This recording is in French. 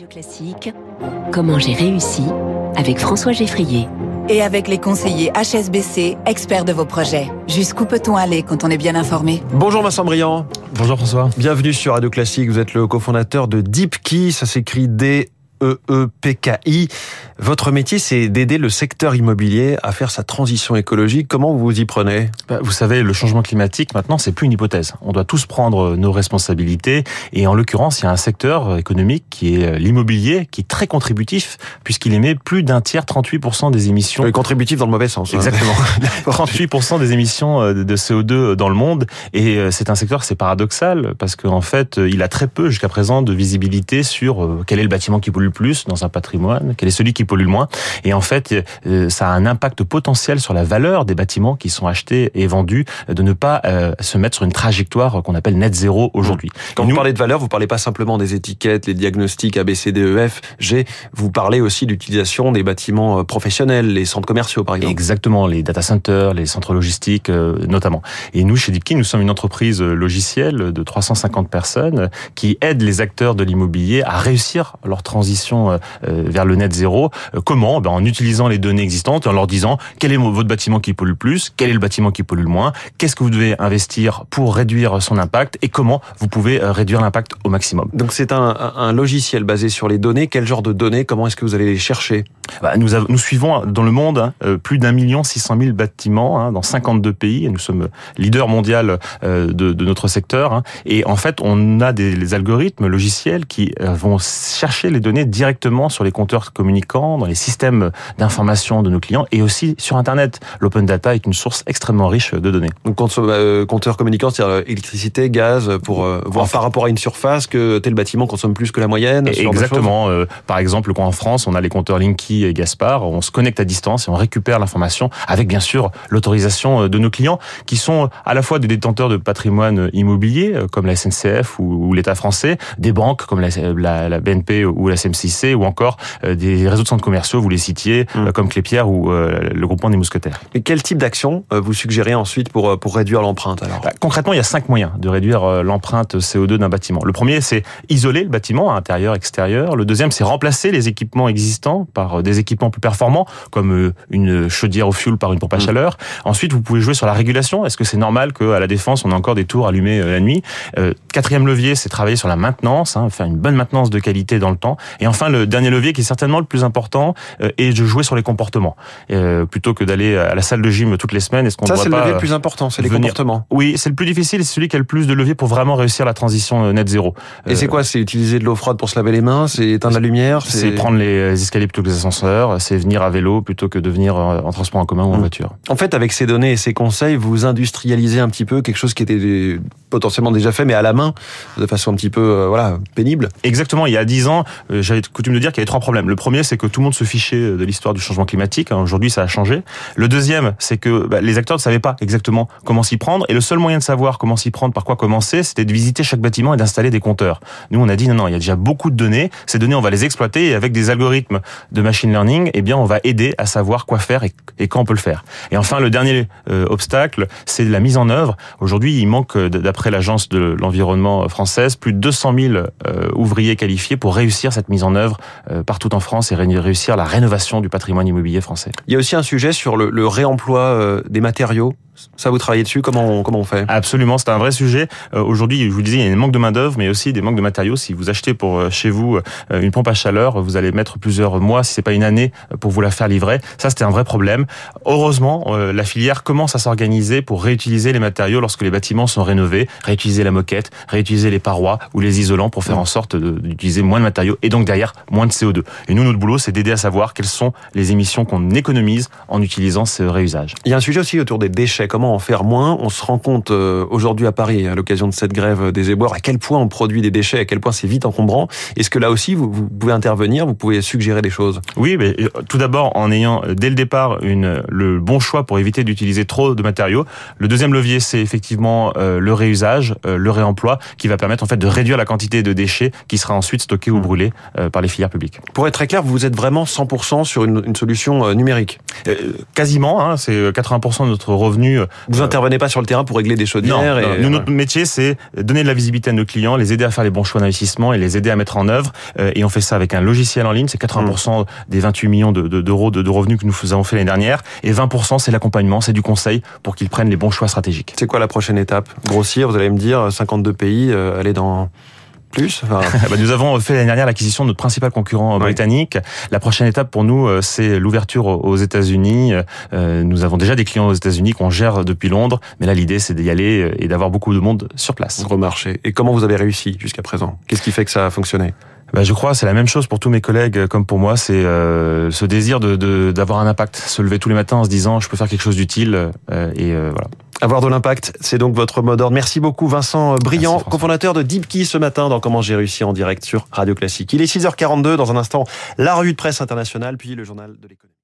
Radio Classique, comment j'ai réussi avec François Geffrier. Et avec les conseillers HSBC, experts de vos projets. Jusqu'où peut-on aller quand on est bien informé? Bonjour Vincent Briand. Bonjour François. Bienvenue sur Radio Classique. Vous êtes le cofondateur de DeepKey. Ça s'écrit D EEPKI. Votre métier, c'est d'aider le secteur immobilier à faire sa transition écologique. Comment vous vous y prenez? Bah, Vous savez, le changement climatique, maintenant, c'est plus une hypothèse. On doit tous prendre nos responsabilités. Et en l'occurrence, il y a un secteur économique qui est l'immobilier, qui est très contributif, puisqu'il émet plus d'un tiers, 38% des émissions. Oui, contributif dans le mauvais sens. Hein. Exactement. 38% des émissions euh, de CO2 dans le monde. Et euh, c'est un secteur, c'est paradoxal, parce qu'en fait, il a très peu, jusqu'à présent, de visibilité sur euh, quel est le bâtiment qui pollue plus dans un patrimoine, quel est celui qui pollue le moins. Et en fait, euh, ça a un impact potentiel sur la valeur des bâtiments qui sont achetés et vendus, de ne pas euh, se mettre sur une trajectoire qu'on appelle net zéro aujourd'hui. Mmh. Quand vous parlez de valeur, vous parlez pas simplement des étiquettes, les diagnostics A, B, C, D, E, F, G. Vous parlez aussi d'utilisation des bâtiments euh, professionnels, les centres commerciaux, par exemple. Exactement, les data centers, les centres logistiques, notamment. Et nous, chez DeepKey, nous sommes une entreprise logicielle de 350 personnes qui aide les acteurs de l'immobilier à réussir leur transition euh, euh, vers le net zéro. Euh, comment? Ben, En utilisant les données existantes, en leur disant quel est votre bâtiment qui pollue le plus, quel est le bâtiment qui pollue le moins, qu'est-ce que vous devez investir pour réduire son impact et comment vous pouvez réduire l'impact au maximum? Donc c'est un, un, logiciel basé sur les données. Quel genre de données? Comment est-ce que vous allez les chercher? Bah, nous, nous suivons dans le monde hein, plus d'un million six cent mille bâtiments hein, dans 52 pays. Et nous sommes leader mondial de, de, notre secteur. Hein. Et en fait, on a des algorithmes logiciels qui vont chercher les données directement sur les compteurs communicants, dans les systèmes d'information de nos clients et aussi sur Internet. L'open data est une source extrêmement riche de données. Donc euh, compteur communicant, c'est-à-dire euh, électricité, gaz, pour euh, voir par rapport à une surface que tel bâtiment consomme plus que la moyenne. Exactement. par exemple, quand en France, on a les compteurs Linky et Gaspard, on se connecte à distance et on récupère l'information avec bien sûr l'autorisation de nos clients qui sont à la fois des détenteurs de patrimoine immobilier comme la SNCF ou, l'État français, des banques comme la, BNP ou la CMC ou encore euh, des réseaux de centres commerciaux, vous les citiez, mmh. euh, comme Clépierre ou euh, le groupement des Mousquetaires. Et quel type d'action vous suggérez ensuite pour, pour réduire l'empreinte alors? Bah, Concrètement, il y a cinq moyens de réduire l'empreinte CO2 d'un bâtiment. Le premier, c'est isoler le bâtiment, intérieur, extérieur. Le deuxième, c'est remplacer les équipements existants par des équipements plus performants, comme une chaudière au fioul par une pompe à mmh. chaleur. Ensuite, vous pouvez jouer sur la régulation. Est-ce que c'est normal qu'à la défense, on a encore des tours allumées la nuit? Quatrième levier, c'est travailler sur la maintenance, hein, faire une bonne maintenance de qualité dans le temps. Et enfin, le dernier levier qui est certainement le plus important euh, est de jouer sur les comportements euh, plutôt que d'aller à la salle de gym toutes les semaines. Est-ce qu'on ça c'est le levier le plus important, c'est les comportements. Oui, c'est le plus difficile, c'est celui qui a le plus de leviers pour vraiment réussir la transition euh, net zéro. Et c'est quoi? C'est utiliser de l'eau froide pour se laver les mains, c'est éteindre la lumière, c'est prendre les escaliers plutôt que les ascenseurs, c'est venir à vélo plutôt que de venir en transport en commun ou en mmh. voiture. En fait, avec ces données et ces conseils, vous industrialisez un petit peu quelque chose qui était potentiellement déjà fait, mais à la main, de façon un petit peu voilà pénible. Exactement. Il y a dix ans, j'avais coutume de dire qu'il y avait trois problèmes. Le premier, c'est que tout le monde se fichait de l'histoire du changement climatique. Hein, aujourd'hui, ça a changé. Le deuxième, c'est que bah, les acteurs ne savaient pas exactement comment s'y prendre. Et le seul moyen de savoir comment s'y prendre, par quoi commencer, c'était de visiter chaque bâtiment et d'installer des compteurs. Nous, on a dit non, non, il y a déjà beaucoup de données. Ces données, on va les exploiter et avec des algorithmes de machine learning, eh bien, on va aider à savoir quoi faire et, quand on peut le faire. Et enfin, le dernier euh, obstacle, c'est la mise en œuvre. Aujourd'hui, il manque, euh, d'après l'agence de l'environnement française, plus de 200 000 euh, ouvriers qualifiés pour réussir cette mise en œuvre partout en France et réussir la rénovation du patrimoine immobilier français. Il y a aussi un sujet sur le, réemploi euh, des matériaux ça, vous travaillez dessus Comment on, comment on fait? Absolument, c'est un vrai sujet. Euh, aujourd'hui, je vous disais, il y a un manque de main d'œuvre, mais aussi des manques de matériaux. Si vous achetez pour euh, chez vous euh, une pompe à chaleur, vous allez mettre plusieurs mois, si c'est pas une année, pour vous la faire livrer. Ça, c'était un vrai problème. Heureusement, la filière commence à s'organiser pour réutiliser les matériaux lorsque les bâtiments sont rénovés, réutiliser la moquette, réutiliser les parois ou les isolants pour faire en sorte d'utiliser moins de matériaux et donc derrière moins de CO2. Et nous, notre boulot, c'est d'aider à savoir quelles sont les émissions qu'on économise en utilisant ce réusage. Il y a un sujet aussi autour des déchets comment en faire moins. On se rend compte euh, aujourd'hui à Paris, à l'occasion de cette grève des éboueurs, à quel point on produit des déchets, à quel point c'est vite encombrant. Est-ce que là aussi, vous, pouvez intervenir, vous pouvez suggérer des choses? Oui, mais euh, tout d'abord en ayant euh, dès le départ une, le bon choix pour éviter d'utiliser trop de matériaux. Le deuxième levier, c'est effectivement le réusage, le réemploi, qui va permettre en fait de réduire la quantité de déchets qui sera ensuite stockée ou mmh. brûlée par les filières publiques. Pour être très clair, vous êtes vraiment 100% sur une, une solution numérique? Quasiment, hein, c'est 80% de notre revenu Euh, vous intervenez pas sur le terrain pour régler des chaudières. Non, et... nous, notre métier, c'est donner de la visibilité à nos clients, les aider à faire les bons choix d'investissement et les aider à mettre en œuvre. Et on fait ça avec un logiciel en ligne. C'est 80% mmh. des 28 millions d'euros de, de, revenus que nous avons fait l'année dernière. Et 20%, c'est l'accompagnement, c'est du conseil pour qu'ils prennent les bons choix stratégiques. C'est quoi la prochaine étape? Grossir, vous allez me dire, 52 pays, aller dans plus bah, Nous avons fait l'année dernière l'acquisition de notre principal concurrent britannique. La prochaine étape pour nous, euh, c'est l'ouverture aux États-Unis. Euh, nous avons déjà des clients aux États-Unis qu'on gère depuis Londres, mais là l'idée c'est d'y aller euh, et d'avoir beaucoup de monde sur place. Gros marché. Et comment vous avez réussi jusqu'à présent? Qu'est-ce qui fait que ça a fonctionné? Bah, je crois c'est la même chose pour tous mes collègues comme pour moi, c'est ce désir de d'avoir un impact, se lever tous les matins en se disant je peux faire quelque chose d'utile et voilà. Avoir de l'impact, c'est donc votre mot d'ordre. Merci beaucoup Vincent Brillant, cofondateur de DeepKey ce matin dans Comment j'ai réussi en direct sur Radio Classique. Il est 6h42, dans un instant, la revue de presse internationale, puis le journal de l'économie.